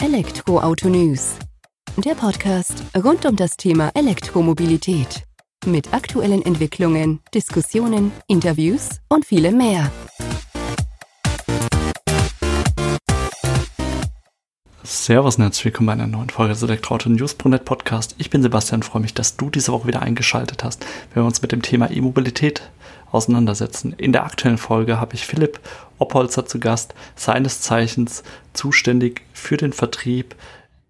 Elektroauto News. Der Podcast rund um das Thema Elektromobilität. Mit aktuellen Entwicklungen, Diskussionen, Interviews und vielem mehr. Servus und herzlich willkommen bei einer neuen Folge des Elektroauto News.net Podcast. Ich bin Sebastian, freue mich, dass du diese Woche wieder eingeschaltet hast, wenn wir uns mit dem Thema E-Mobilität auseinandersetzen. In der aktuellen Folge habe ich Philipp Oppolzer zu Gast, seines Zeichens zuständig für den Vertrieb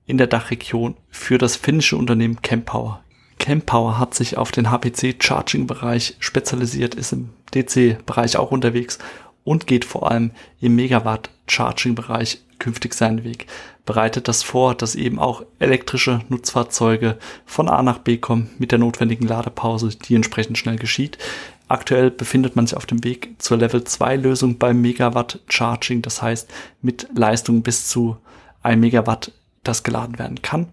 in der Dachregion für das finnische Unternehmen Campower. Campower hat sich auf den HPC-Charging-Bereich spezialisiert, ist im DC-Bereich auch unterwegs und geht vor allem im Megawatt-Charging-Bereich künftig seinen Weg. Bereitet das vor, dass eben auch elektrische Nutzfahrzeuge von A nach B kommen mit der notwendigen Ladepause, die entsprechend schnell geschieht. Aktuell befindet man sich auf dem Weg zur Level 2 Lösung beim Megawatt Charging, das heißt mit Leistung bis zu 1 Megawatt, das geladen werden kann.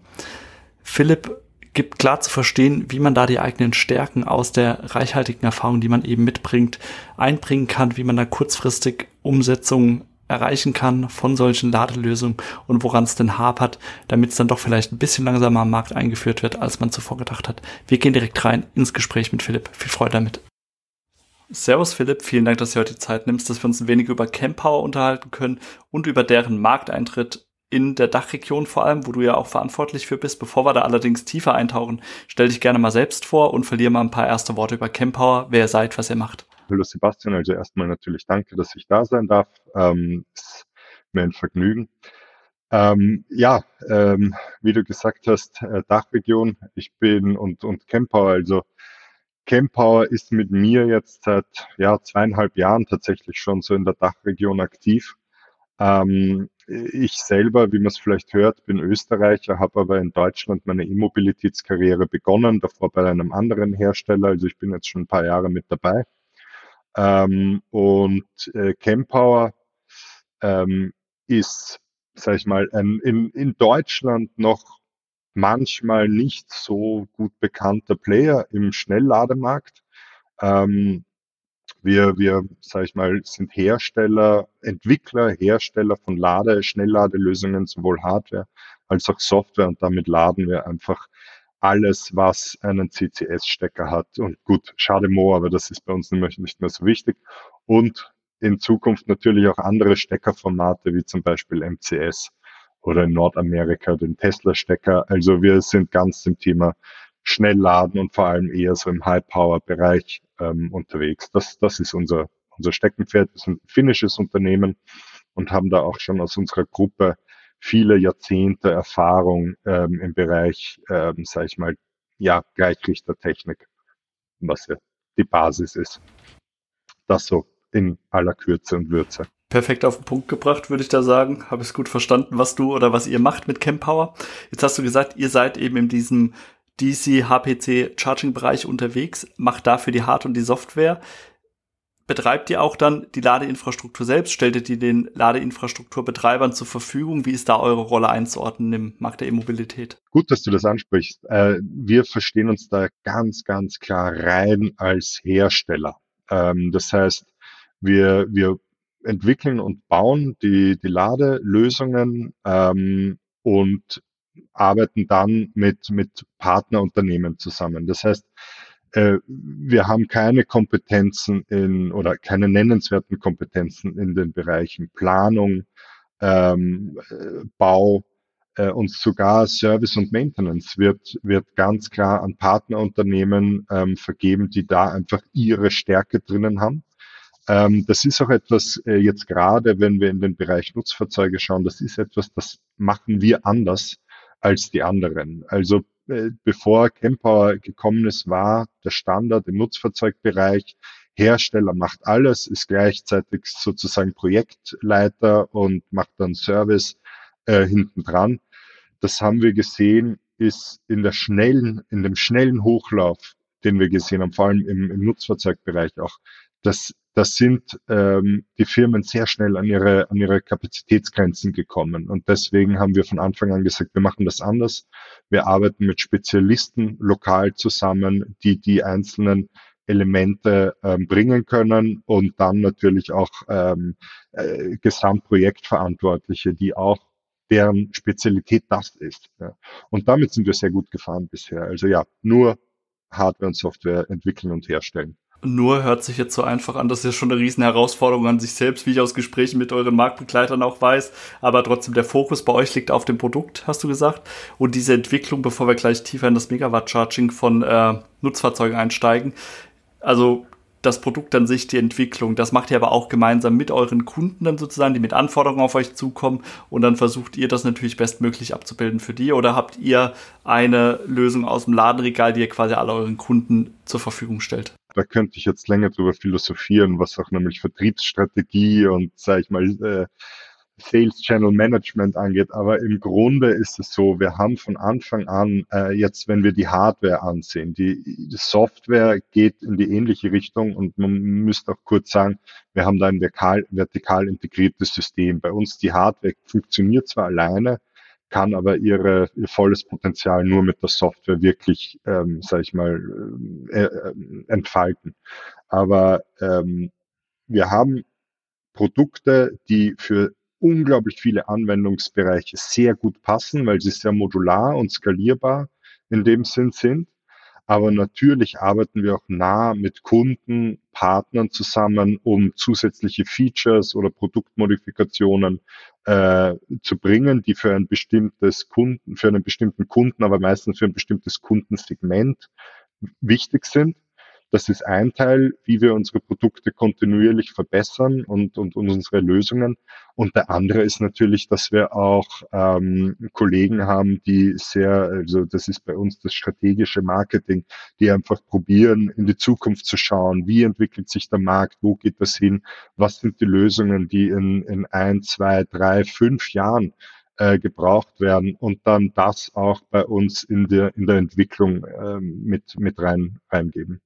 Philipp gibt klar zu verstehen, wie man da die eigenen Stärken aus der reichhaltigen Erfahrung, die man eben mitbringt, einbringen kann, wie man da kurzfristig Umsetzungen erreichen kann von solchen Ladelösungen und woran es denn hapert, damit es dann doch vielleicht ein bisschen langsamer am Markt eingeführt wird, als man zuvor gedacht hat. Wir gehen direkt rein ins Gespräch mit Philipp. Viel Freude damit. Servus Philipp, vielen Dank, dass du heute die Zeit nimmst, dass wir uns ein wenig über Campower unterhalten können und über deren Markteintritt in der Dachregion vor allem, wo du ja auch verantwortlich für bist. Bevor wir da allerdings tiefer eintauchen, stell dich gerne mal selbst vor und verliere mal ein paar erste Worte über Campower, wer ihr seid, was ihr macht. Hallo Sebastian, also erstmal natürlich danke, dass ich da sein darf. Ähm, ist mir ein Vergnügen. Ähm, ja, ähm, wie du gesagt hast, äh, Dachregion, ich bin und, und Campower, also Campower ist mit mir jetzt seit ja, zweieinhalb Jahren tatsächlich schon so in der Dachregion aktiv. Ähm, ich selber, wie man es vielleicht hört, bin Österreicher, habe aber in Deutschland meine E-Mobilitätskarriere begonnen, davor bei einem anderen Hersteller. Also ich bin jetzt schon ein paar Jahre mit dabei. Ähm, und äh, Campower ähm, ist, sag ich mal, ein, in, in Deutschland noch manchmal nicht so gut bekannter Player im Schnelllademarkt. Ähm, wir, wir, sag ich mal, sind Hersteller, Entwickler, Hersteller von Lade, Schnellladelösungen, sowohl Hardware als auch Software und damit laden wir einfach alles, was einen CCS-Stecker hat. Und gut, schade Mo, aber das ist bei uns nicht mehr so wichtig. Und in Zukunft natürlich auch andere Steckerformate, wie zum Beispiel MCS oder in Nordamerika den Tesla-Stecker. Also wir sind ganz im Thema Schnellladen und vor allem eher so im High-Power-Bereich ähm, unterwegs. Das, das ist unser, unser Steckenpferd. Wir sind ein finnisches Unternehmen und haben da auch schon aus unserer Gruppe viele Jahrzehnte Erfahrung ähm, im Bereich, ähm, sage ich mal, ja, Gleichrichtertechnik, was ja die Basis ist. Das so in aller Kürze und Würze. Perfekt auf den Punkt gebracht, würde ich da sagen. Habe ich es gut verstanden, was du oder was ihr macht mit Campower. Jetzt hast du gesagt, ihr seid eben in diesem DC HPC Charging Bereich unterwegs, macht dafür die Hard- und die Software betreibt ihr auch dann die Ladeinfrastruktur selbst? Stellt ihr die den Ladeinfrastrukturbetreibern zur Verfügung? Wie ist da eure Rolle einzuordnen im Markt der E-Mobilität? Gut, dass du das ansprichst. Äh, wir verstehen uns da ganz, ganz klar rein als Hersteller. Ähm, das heißt, wir, wir entwickeln und bauen die, die Ladelösungen ähm, und arbeiten dann mit, mit Partnerunternehmen zusammen. Das heißt, äh, wir haben keine Kompetenzen in oder keine nennenswerten Kompetenzen in den Bereichen Planung, ähm, äh, Bau äh, und sogar Service und Maintenance wird, wird ganz klar an Partnerunternehmen ähm, vergeben, die da einfach ihre Stärke drinnen haben. Ähm, das ist auch etwas äh, jetzt gerade, wenn wir in den Bereich Nutzfahrzeuge schauen, das ist etwas, das machen wir anders als die anderen. Also äh, bevor Campower gekommen ist, war der Standard im Nutzfahrzeugbereich. Hersteller macht alles, ist gleichzeitig sozusagen Projektleiter und macht dann Service äh, hinten dran. Das haben wir gesehen, ist in der schnellen, in dem schnellen Hochlauf, den wir gesehen haben, vor allem im, im Nutzfahrzeugbereich auch, dass das sind ähm, die Firmen sehr schnell an ihre, an ihre Kapazitätsgrenzen gekommen. Und deswegen haben wir von Anfang an gesagt, wir machen das anders. Wir arbeiten mit Spezialisten lokal zusammen, die die einzelnen Elemente ähm, bringen können und dann natürlich auch ähm, äh, Gesamtprojektverantwortliche, die auch deren Spezialität das ist. Ja. Und damit sind wir sehr gut gefahren bisher. Also ja, nur Hardware und Software entwickeln und herstellen. Nur hört sich jetzt so einfach an, das ist ja schon eine riesen Herausforderung an sich selbst, wie ich aus Gesprächen mit euren Marktbegleitern auch weiß. Aber trotzdem, der Fokus bei euch liegt auf dem Produkt, hast du gesagt. Und diese Entwicklung, bevor wir gleich tiefer in das Megawatt-Charging von äh, Nutzfahrzeugen einsteigen. Also das Produkt an sich, die Entwicklung, das macht ihr aber auch gemeinsam mit euren Kunden dann sozusagen, die mit Anforderungen auf euch zukommen und dann versucht ihr das natürlich bestmöglich abzubilden für die oder habt ihr eine Lösung aus dem Ladenregal, die ihr quasi alle euren Kunden zur Verfügung stellt? Da könnte ich jetzt länger drüber philosophieren, was auch nämlich Vertriebsstrategie und, sage ich mal, äh, Sales Channel Management angeht. Aber im Grunde ist es so, wir haben von Anfang an, äh, jetzt wenn wir die Hardware ansehen, die, die, Software geht in die ähnliche Richtung und man müsste auch kurz sagen, wir haben da ein vertikal, vertikal integriertes System. Bei uns die Hardware funktioniert zwar alleine, kann aber ihre, ihr volles Potenzial nur mit der Software wirklich, ähm, sage ich mal, äh, äh, entfalten. Aber ähm, wir haben Produkte, die für unglaublich viele Anwendungsbereiche sehr gut passen, weil sie sehr modular und skalierbar in dem Sinn sind. Aber natürlich arbeiten wir auch nah mit Kunden, Partnern zusammen, um zusätzliche Features oder Produktmodifikationen äh, zu bringen, die für ein bestimmtes Kunden, für einen bestimmten Kunden, aber meistens für ein bestimmtes Kundensegment wichtig sind. Das ist ein Teil, wie wir unsere Produkte kontinuierlich verbessern und, und, und unsere Lösungen. Und der andere ist natürlich, dass wir auch ähm, Kollegen haben, die sehr, also das ist bei uns das strategische Marketing, die einfach probieren, in die Zukunft zu schauen, wie entwickelt sich der Markt, wo geht das hin, was sind die Lösungen, die in, in ein, zwei, drei, fünf Jahren äh, gebraucht werden? Und dann das auch bei uns in der, in der Entwicklung äh, mit, mit rein, reingeben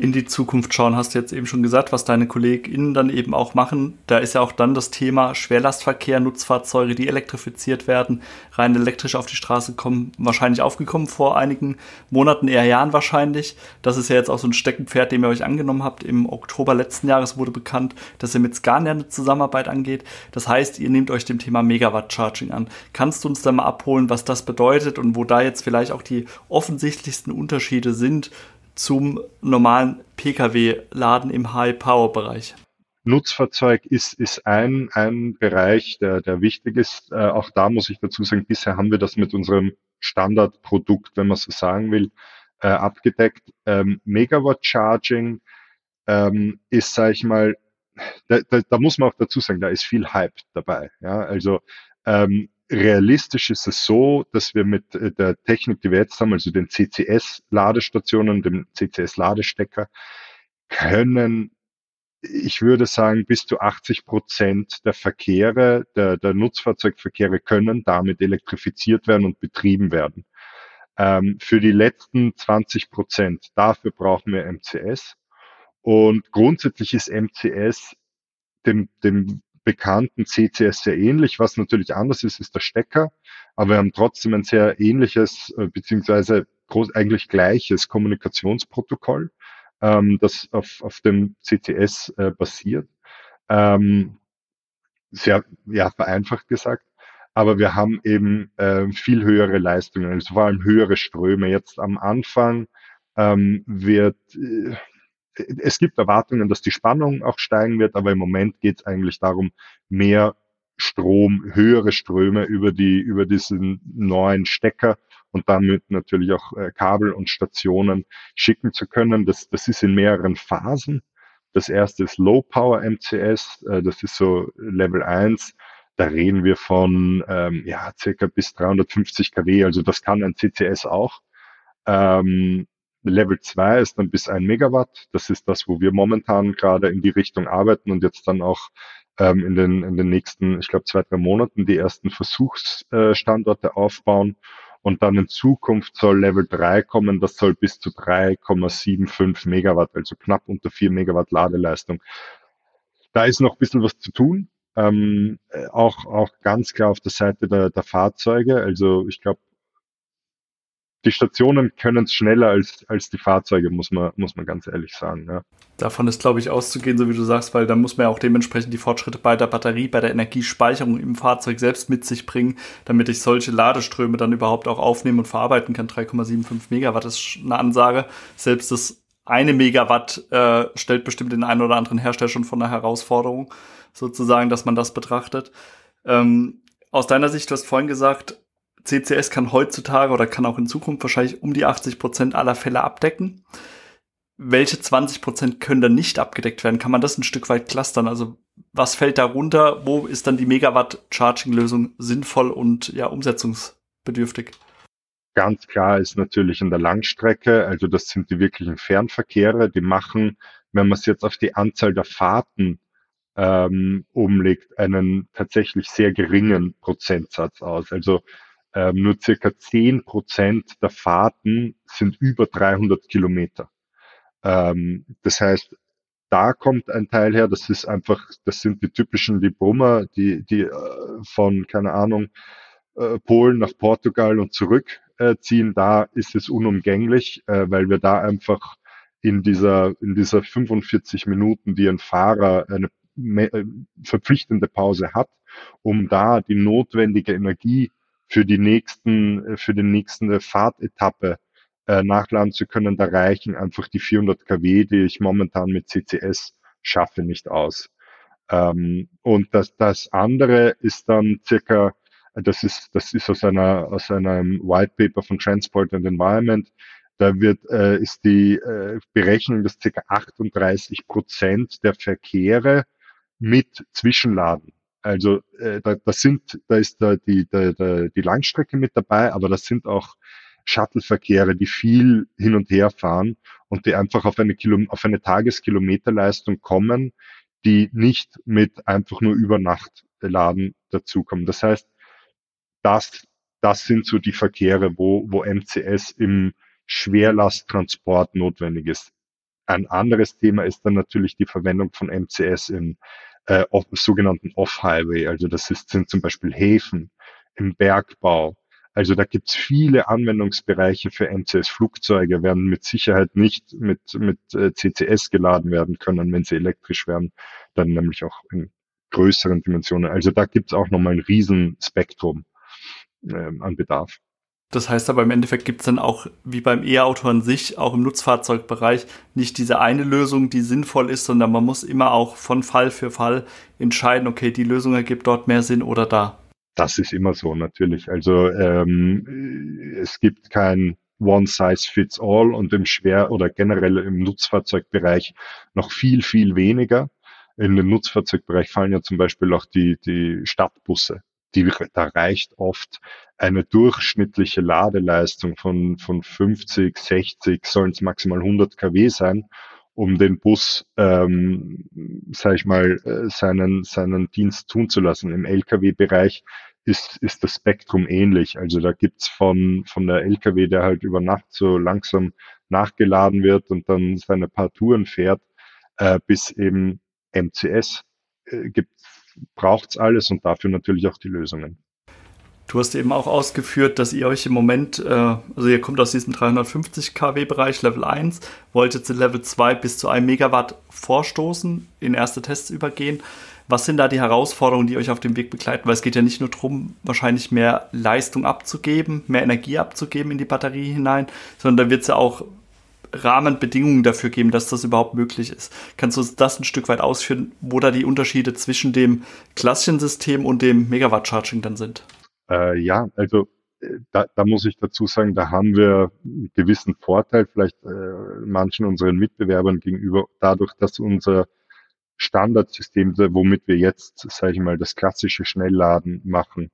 in die Zukunft schauen, hast du jetzt eben schon gesagt, was deine KollegInnen dann eben auch machen. Da ist ja auch dann das Thema Schwerlastverkehr, Nutzfahrzeuge, die elektrifiziert werden, rein elektrisch auf die Straße kommen, wahrscheinlich aufgekommen vor einigen Monaten, eher Jahren wahrscheinlich. Das ist ja jetzt auch so ein Steckenpferd, dem ihr euch angenommen habt. Im Oktober letzten Jahres wurde bekannt, dass ihr mit Scania eine Zusammenarbeit angeht. Das heißt, ihr nehmt euch dem Thema Megawatt-Charging an. Kannst du uns da mal abholen, was das bedeutet und wo da jetzt vielleicht auch die offensichtlichsten Unterschiede sind zum normalen Pkw-Laden im High-Power-Bereich? Nutzfahrzeug ist, ist ein, ein Bereich, der, der wichtig ist. Äh, auch da muss ich dazu sagen, bisher haben wir das mit unserem Standardprodukt, wenn man so sagen will, äh, abgedeckt. Ähm, Megawatt Charging ähm, ist, sage ich mal, da, da, da muss man auch dazu sagen, da ist viel Hype dabei. Ja? Also ähm, realistisch ist es so, dass wir mit äh, der Technik, die wir jetzt haben, also den CCS-Ladestationen, dem CCS-Ladestecker, können, ich würde sagen, bis zu 80 Prozent der Verkehre, der, der Nutzfahrzeugverkehre können damit elektrifiziert werden und betrieben werden. Ähm, für die letzten 20 Prozent, dafür brauchen wir MCS. Und grundsätzlich ist MCS dem, dem bekannten CCS sehr ähnlich. Was natürlich anders ist, ist der Stecker. Aber wir haben trotzdem ein sehr ähnliches, äh, beziehungsweise groß, eigentlich gleiches Kommunikationsprotokoll, ähm, das auf, auf dem CCS äh, basiert. Ähm, sehr ja, vereinfacht gesagt. Aber wir haben eben äh, viel höhere Leistungen, also vor allem höhere Ströme. Jetzt am Anfang ähm, wird äh, es gibt Erwartungen, dass die Spannung auch steigen wird, aber im Moment geht es eigentlich darum, mehr Strom, höhere Ströme über die, über diesen neuen Stecker und damit natürlich auch äh, Kabel und Stationen schicken zu können. Das, das ist in mehreren Phasen. Das erste ist Low Power MCS, äh, das ist so Level 1. Da reden wir von ähm, ja, circa bis 350 kW, also das kann ein CCS auch. Ähm, Level 2 ist dann bis ein Megawatt. Das ist das, wo wir momentan gerade in die Richtung arbeiten und jetzt dann auch ähm, in, den, in den nächsten, ich glaube, zwei, drei Monaten die ersten Versuchsstandorte aufbauen. Und dann in Zukunft soll Level 3 kommen, das soll bis zu 3,75 Megawatt, also knapp unter 4 Megawatt Ladeleistung. Da ist noch ein bisschen was zu tun. Ähm, äh, auch, auch ganz klar auf der Seite der, der Fahrzeuge. Also ich glaube, die Stationen können es schneller als, als die Fahrzeuge, muss man, muss man ganz ehrlich sagen. Ja. Davon ist, glaube ich, auszugehen, so wie du sagst, weil da muss man ja auch dementsprechend die Fortschritte bei der Batterie, bei der Energiespeicherung im Fahrzeug selbst mit sich bringen, damit ich solche Ladeströme dann überhaupt auch aufnehmen und verarbeiten kann. 3,75 Megawatt ist eine Ansage. Selbst das eine Megawatt äh, stellt bestimmt den einen oder anderen Hersteller schon von einer Herausforderung, sozusagen, dass man das betrachtet. Ähm, aus deiner Sicht, du hast vorhin gesagt, CCS kann heutzutage oder kann auch in Zukunft wahrscheinlich um die 80 Prozent aller Fälle abdecken. Welche 20 Prozent können dann nicht abgedeckt werden? Kann man das ein Stück weit clustern? Also was fällt da runter? Wo ist dann die Megawatt-Charging-Lösung sinnvoll und ja umsetzungsbedürftig? Ganz klar ist natürlich in der Langstrecke, also das sind die wirklichen Fernverkehre, die machen, wenn man es jetzt auf die Anzahl der Fahrten ähm, umlegt, einen tatsächlich sehr geringen Prozentsatz aus. Also ähm, nur circa zehn Prozent der Fahrten sind über 300 Kilometer. Ähm, das heißt, da kommt ein Teil her, das ist einfach, das sind die typischen die die, die äh, von, keine Ahnung, äh, Polen nach Portugal und zurück äh, ziehen. Da ist es unumgänglich, äh, weil wir da einfach in dieser, in dieser 45 Minuten, die ein Fahrer eine äh, verpflichtende Pause hat, um da die notwendige Energie für die nächsten, äh, für die nächste Fahrtetappe äh, nachladen zu können, da reichen einfach die 400 kW, die ich momentan mit CCS schaffe, nicht aus. Ähm, und das, das andere ist dann circa, das ist, das ist aus einer, aus einem White Paper von Transport and Environment, da wird, äh, ist die äh, Berechnung, dass circa 38 Prozent der Verkehre mit Zwischenladen also äh, da, das sind, da ist da die, da, da, die Langstrecke mit dabei, aber das sind auch Shuttleverkehre, die viel hin und her fahren und die einfach auf eine, Kilo, auf eine Tageskilometerleistung kommen, die nicht mit einfach nur über Nacht laden dazukommen. Das heißt, das, das sind so die Verkehre, wo, wo MCS im Schwerlasttransport notwendig ist. Ein anderes Thema ist dann natürlich die Verwendung von MCS in äh, off, sogenannten Off-Highway. Also das ist, sind zum Beispiel Häfen im Bergbau. Also da gibt's viele Anwendungsbereiche für MCS-Flugzeuge, werden mit Sicherheit nicht mit, mit äh, CCS geladen werden können, wenn sie elektrisch werden, dann nämlich auch in größeren Dimensionen. Also da gibt's auch nochmal ein Riesenspektrum äh, an Bedarf. Das heißt aber im Endeffekt gibt es dann auch, wie beim E-Auto an sich, auch im Nutzfahrzeugbereich, nicht diese eine Lösung, die sinnvoll ist, sondern man muss immer auch von Fall für Fall entscheiden, okay, die Lösung ergibt dort mehr Sinn oder da. Das ist immer so, natürlich. Also ähm, es gibt kein One Size Fits All und im Schwer- oder generell im Nutzfahrzeugbereich noch viel, viel weniger. In den Nutzfahrzeugbereich fallen ja zum Beispiel auch die, die Stadtbusse die, da reicht oft eine durchschnittliche Ladeleistung von, von 50, 60, sollen es maximal 100 kW sein, um den Bus, ähm, sag ich mal, äh, seinen, seinen Dienst tun zu lassen. Im Lkw-Bereich ist, ist das Spektrum ähnlich. Also da gibt's von, von der Lkw, der halt über Nacht so langsam nachgeladen wird und dann seine paar Touren fährt, äh, bis eben MCS äh, gibt braucht's alles und dafür natürlich auch die Lösungen. Du hast eben auch ausgeführt, dass ihr euch im Moment, äh, also ihr kommt aus diesem 350 kW Bereich, Level 1, wolltet zu Level 2 bis zu einem Megawatt vorstoßen, in erste Tests übergehen. Was sind da die Herausforderungen, die euch auf dem Weg begleiten? Weil es geht ja nicht nur darum, wahrscheinlich mehr Leistung abzugeben, mehr Energie abzugeben in die Batterie hinein, sondern da wird es ja auch Rahmenbedingungen dafür geben, dass das überhaupt möglich ist. Kannst du das ein Stück weit ausführen, wo da die Unterschiede zwischen dem klassischen System und dem Megawatt-Charging dann sind? Äh, ja, also äh, da, da muss ich dazu sagen, da haben wir einen gewissen Vorteil vielleicht äh, manchen unseren Mitbewerbern gegenüber, dadurch, dass unser Standardsystem, womit wir jetzt, sage ich mal, das klassische Schnellladen machen,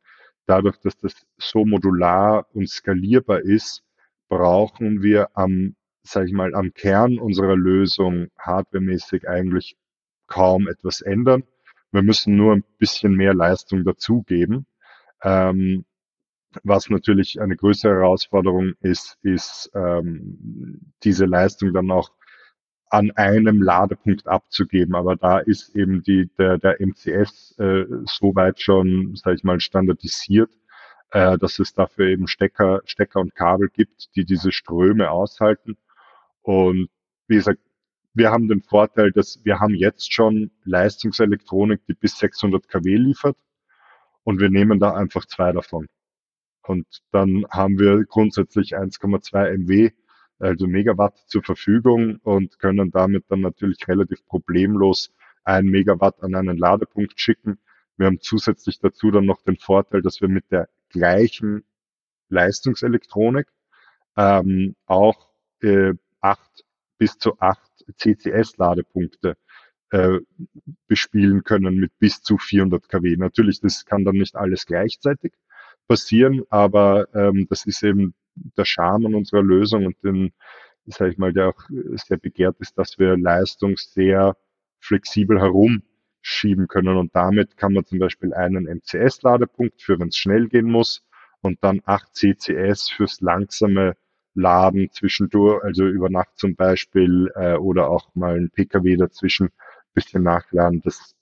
dadurch, dass das so modular und skalierbar ist, brauchen wir am sage ich mal, am Kern unserer Lösung hardwaremäßig eigentlich kaum etwas ändern. Wir müssen nur ein bisschen mehr Leistung dazugeben. Ähm, was natürlich eine größere Herausforderung ist, ist ähm, diese Leistung dann auch an einem Ladepunkt abzugeben. Aber da ist eben die, der, der MCS äh, soweit schon, sage ich mal, standardisiert, äh, dass es dafür eben Stecker, Stecker und Kabel gibt, die diese Ströme aushalten. Und wie gesagt, wir haben den Vorteil, dass wir haben jetzt schon Leistungselektronik, die bis 600 kW liefert und wir nehmen da einfach zwei davon. Und dann haben wir grundsätzlich 1,2 MW, also Megawatt zur Verfügung und können damit dann natürlich relativ problemlos ein Megawatt an einen Ladepunkt schicken. Wir haben zusätzlich dazu dann noch den Vorteil, dass wir mit der gleichen Leistungselektronik ähm, auch äh, acht bis zu acht CCS-Ladepunkte äh, bespielen können mit bis zu 400 kW. Natürlich, das kann dann nicht alles gleichzeitig passieren, aber ähm, das ist eben der Charme an unserer Lösung und den, sage ich mal, der auch sehr begehrt ist, dass wir Leistung sehr flexibel herumschieben können und damit kann man zum Beispiel einen MCS-Ladepunkt für wenn es schnell gehen muss und dann acht CCS fürs langsame laden zwischendurch, also über Nacht zum Beispiel, äh, oder auch mal ein PKW dazwischen bisschen nachladen, das,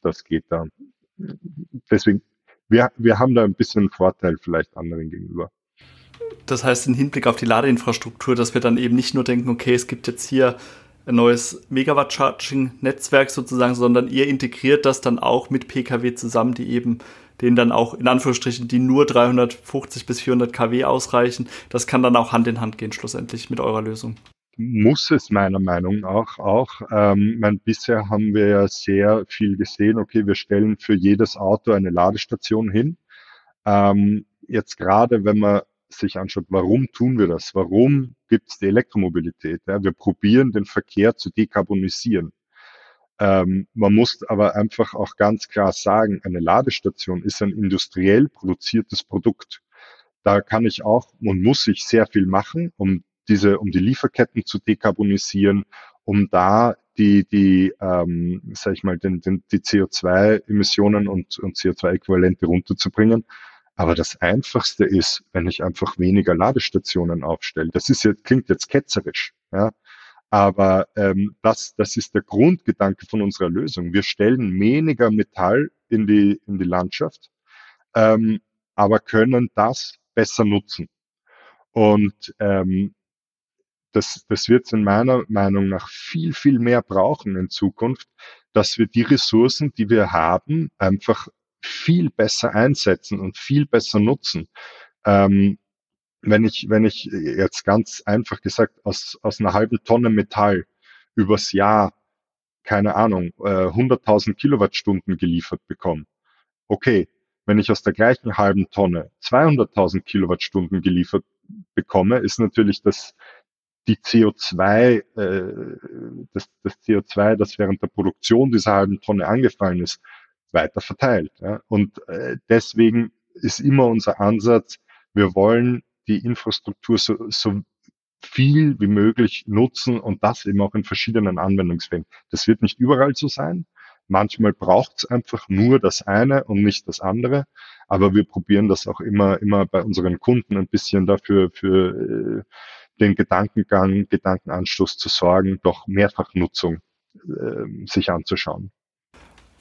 das geht da. Deswegen, wir, wir haben da ein bisschen einen Vorteil vielleicht anderen gegenüber. Das heißt, im Hinblick auf die Ladeinfrastruktur, dass wir dann eben nicht nur denken, okay, es gibt jetzt hier ein neues Megawatt-Charging-Netzwerk sozusagen, sondern ihr integriert das dann auch mit PKW zusammen, die eben denen dann auch in Anführungsstrichen, die nur 350 bis 400 kW ausreichen. Das kann dann auch Hand in Hand gehen schlussendlich mit eurer Lösung. Muss es meiner Meinung nach auch. Ähm, mein, bisher haben wir ja sehr viel gesehen, okay, wir stellen für jedes Auto eine Ladestation hin. Ähm, jetzt gerade, wenn man sich anschaut, warum tun wir das? Warum gibt es die Elektromobilität? Ja, wir probieren den Verkehr zu dekarbonisieren. Ähm, man muss aber einfach auch ganz klar sagen, eine Ladestation ist ein industriell produziertes Produkt. Da kann ich auch und muss ich sehr viel machen, um diese, um die Lieferketten zu dekarbonisieren, um da die, die, ähm, sag ich mal, den, den, die CO2-Emissionen und, und CO2-Äquivalente runterzubringen. Aber das Einfachste ist, wenn ich einfach weniger Ladestationen aufstelle. Das ist jetzt, klingt jetzt ketzerisch, ja. Aber ähm, das, das ist der Grundgedanke von unserer Lösung. Wir stellen weniger Metall in die, in die Landschaft, ähm, aber können das besser nutzen. Und ähm, das, das wird es in meiner Meinung nach viel, viel mehr brauchen in Zukunft, dass wir die Ressourcen, die wir haben, einfach viel besser einsetzen und viel besser nutzen. Ähm, wenn ich, wenn ich jetzt ganz einfach gesagt aus, aus einer halben Tonne Metall übers Jahr, keine Ahnung, äh, 100.000 Kilowattstunden geliefert bekomme, okay, wenn ich aus der gleichen halben Tonne 200.000 Kilowattstunden geliefert bekomme, ist natürlich das, die CO2, äh, das, das CO2, das während der Produktion dieser halben Tonne angefallen ist, weiter verteilt. Ja? Und äh, deswegen ist immer unser Ansatz, wir wollen die Infrastruktur so, so viel wie möglich nutzen und das eben auch in verschiedenen Anwendungsfällen. Das wird nicht überall so sein. Manchmal braucht es einfach nur das eine und nicht das andere. Aber wir probieren das auch immer, immer bei unseren Kunden ein bisschen dafür, für äh, den Gedankengang, Gedankenanstoß zu sorgen, doch Mehrfachnutzung äh, sich anzuschauen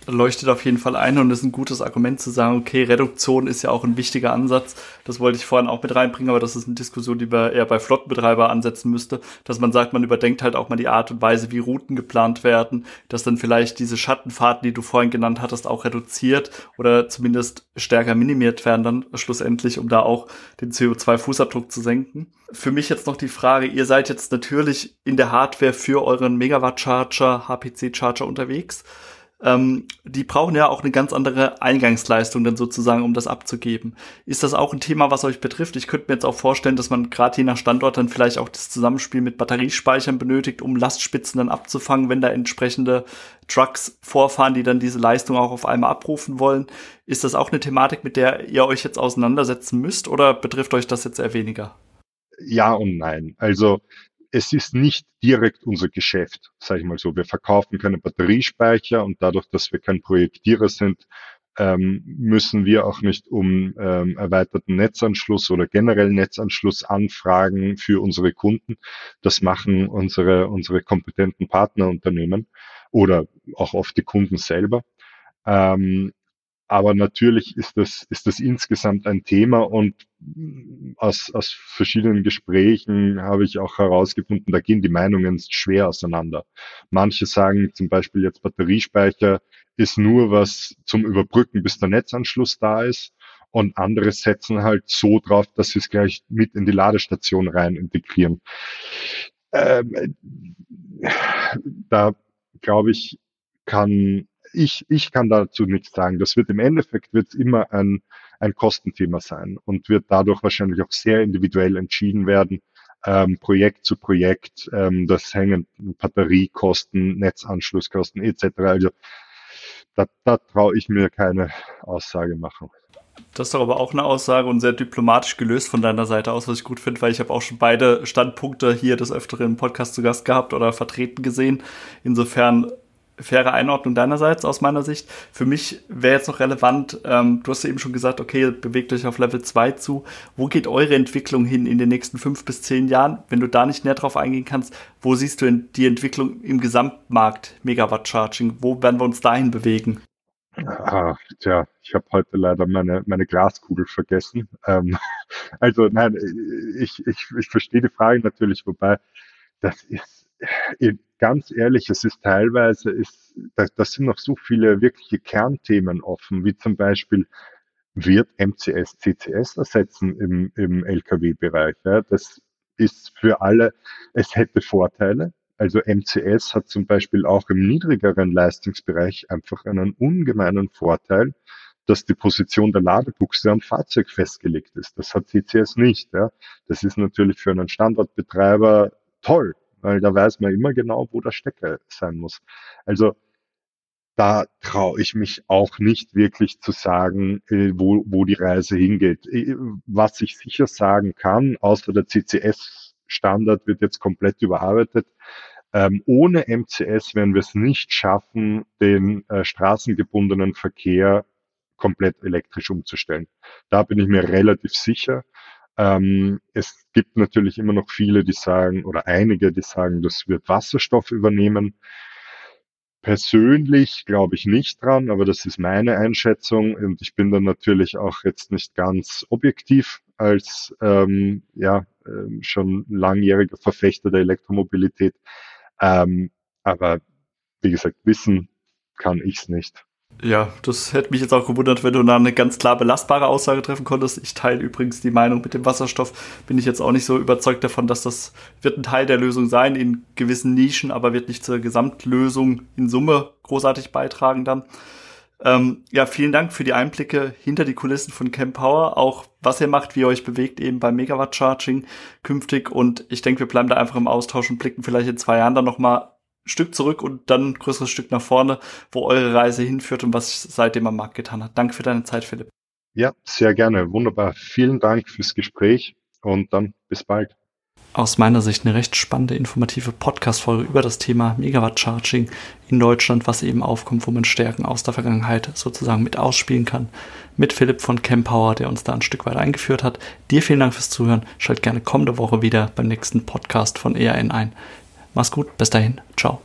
leuchtet auf jeden Fall ein und ist ein gutes Argument zu sagen, okay, Reduktion ist ja auch ein wichtiger Ansatz. Das wollte ich vorhin auch mit reinbringen, aber das ist eine Diskussion, die man eher bei Flottenbetreiber ansetzen müsste, dass man sagt, man überdenkt halt auch mal die Art und Weise, wie Routen geplant werden, dass dann vielleicht diese Schattenfahrten, die du vorhin genannt hattest, auch reduziert oder zumindest stärker minimiert werden dann schlussendlich, um da auch den CO2-Fußabdruck zu senken. Für mich jetzt noch die Frage, ihr seid jetzt natürlich in der Hardware für euren Megawatt-Charger, HPC-Charger unterwegs ähm, die brauchen ja auch eine ganz andere Eingangsleistung dann sozusagen, um das abzugeben. Ist das auch ein Thema, was euch betrifft? Ich könnte mir jetzt auch vorstellen, dass man gerade je nach Standort dann vielleicht auch das Zusammenspiel mit Batteriespeichern benötigt, um Lastspitzen dann abzufangen, wenn da entsprechende Trucks vorfahren, die dann diese Leistung auch auf einmal abrufen wollen. Ist das auch eine Thematik, mit der ihr euch jetzt auseinandersetzen müsst oder betrifft euch das jetzt eher weniger? Ja und nein. Also es ist nicht direkt unser Geschäft, sage ich mal so. Wir verkaufen keine Batteriespeicher und dadurch, dass wir kein Projektierer sind, ähm, müssen wir auch nicht um ähm, erweiterten Netzanschluss oder generell Netzanschluss anfragen für unsere Kunden. Das machen unsere, unsere kompetenten Partnerunternehmen oder auch oft die Kunden selber. Ähm, aber natürlich ist das, ist das insgesamt ein Thema und aus, aus verschiedenen Gesprächen habe ich auch herausgefunden, da gehen die Meinungen schwer auseinander. Manche sagen zum Beispiel jetzt Batteriespeicher ist nur was zum Überbrücken, bis der Netzanschluss da ist. Und andere setzen halt so drauf, dass sie es gleich mit in die Ladestation rein integrieren. Ähm, da glaube ich, kann ich, ich kann dazu nichts sagen. Das wird im Endeffekt wird immer ein, ein Kostenthema sein und wird dadurch wahrscheinlich auch sehr individuell entschieden werden, ähm, Projekt zu Projekt. Ähm, das hängen Batteriekosten, Netzanschlusskosten etc. Also da, da traue ich mir keine Aussage machen. Das ist doch aber auch eine Aussage und sehr diplomatisch gelöst von deiner Seite aus, was ich gut finde, weil ich habe auch schon beide Standpunkte hier des Öfteren im Podcast zu Gast gehabt oder vertreten gesehen. Insofern faire Einordnung deinerseits aus meiner Sicht. Für mich wäre jetzt noch relevant, ähm, du hast ja eben schon gesagt, okay, bewegt euch auf Level 2 zu. Wo geht eure Entwicklung hin in den nächsten fünf bis zehn Jahren? Wenn du da nicht näher drauf eingehen kannst, wo siehst du die Entwicklung im Gesamtmarkt Megawatt Charging? Wo werden wir uns dahin bewegen? Ah, tja, ich habe heute leider meine, meine Glaskugel vergessen. Ähm, also nein, ich, ich, ich verstehe die Frage natürlich, wobei das ist ganz ehrlich, es ist teilweise, ist, da, da sind noch so viele wirkliche Kernthemen offen, wie zum Beispiel, wird MCS CCS ersetzen im, im Lkw-Bereich? Ja, das ist für alle, es hätte Vorteile. Also MCS hat zum Beispiel auch im niedrigeren Leistungsbereich einfach einen ungemeinen Vorteil, dass die Position der Ladebuchse am Fahrzeug festgelegt ist. Das hat CCS nicht. Ja. Das ist natürlich für einen Standortbetreiber toll weil da weiß man immer genau, wo der Stecker sein muss. Also da traue ich mich auch nicht wirklich zu sagen, äh, wo, wo die Reise hingeht. Äh, was ich sicher sagen kann, außer der CCS-Standard wird jetzt komplett überarbeitet, ähm, ohne MCS werden wir es nicht schaffen, den äh, straßengebundenen Verkehr komplett elektrisch umzustellen. Da bin ich mir relativ sicher. Ähm, es gibt natürlich immer noch viele, die sagen, oder einige, die sagen, das wird Wasserstoff übernehmen. Persönlich glaube ich nicht dran, aber das ist meine Einschätzung und ich bin dann natürlich auch jetzt nicht ganz objektiv als ähm, ja äh, schon langjähriger Verfechter der Elektromobilität. Ähm, aber wie gesagt, wissen kann ich es nicht. Ja, das hätte mich jetzt auch gewundert, wenn du da eine ganz klar belastbare Aussage treffen konntest. Ich teile übrigens die Meinung mit dem Wasserstoff. Bin ich jetzt auch nicht so überzeugt davon, dass das wird ein Teil der Lösung sein in gewissen Nischen, aber wird nicht zur Gesamtlösung in Summe großartig beitragen dann. Ähm, ja, vielen Dank für die Einblicke hinter die Kulissen von Camp Power, auch was ihr macht, wie ihr euch bewegt eben beim Megawatt Charging künftig. Und ich denke, wir bleiben da einfach im Austausch und blicken vielleicht in zwei Jahren dann nochmal Stück zurück und dann ein größeres Stück nach vorne, wo eure Reise hinführt und was seitdem am Markt getan hat. Danke für deine Zeit, Philipp. Ja, sehr gerne. Wunderbar. Vielen Dank fürs Gespräch und dann bis bald. Aus meiner Sicht eine recht spannende, informative Podcast-Folge über das Thema Megawatt-Charging in Deutschland, was eben aufkommt, wo man Stärken aus der Vergangenheit sozusagen mit ausspielen kann. Mit Philipp von Campower, der uns da ein Stück weit eingeführt hat. Dir vielen Dank fürs Zuhören. Schalt gerne kommende Woche wieder beim nächsten Podcast von ERN ein. Mach's gut, bis dahin, ciao.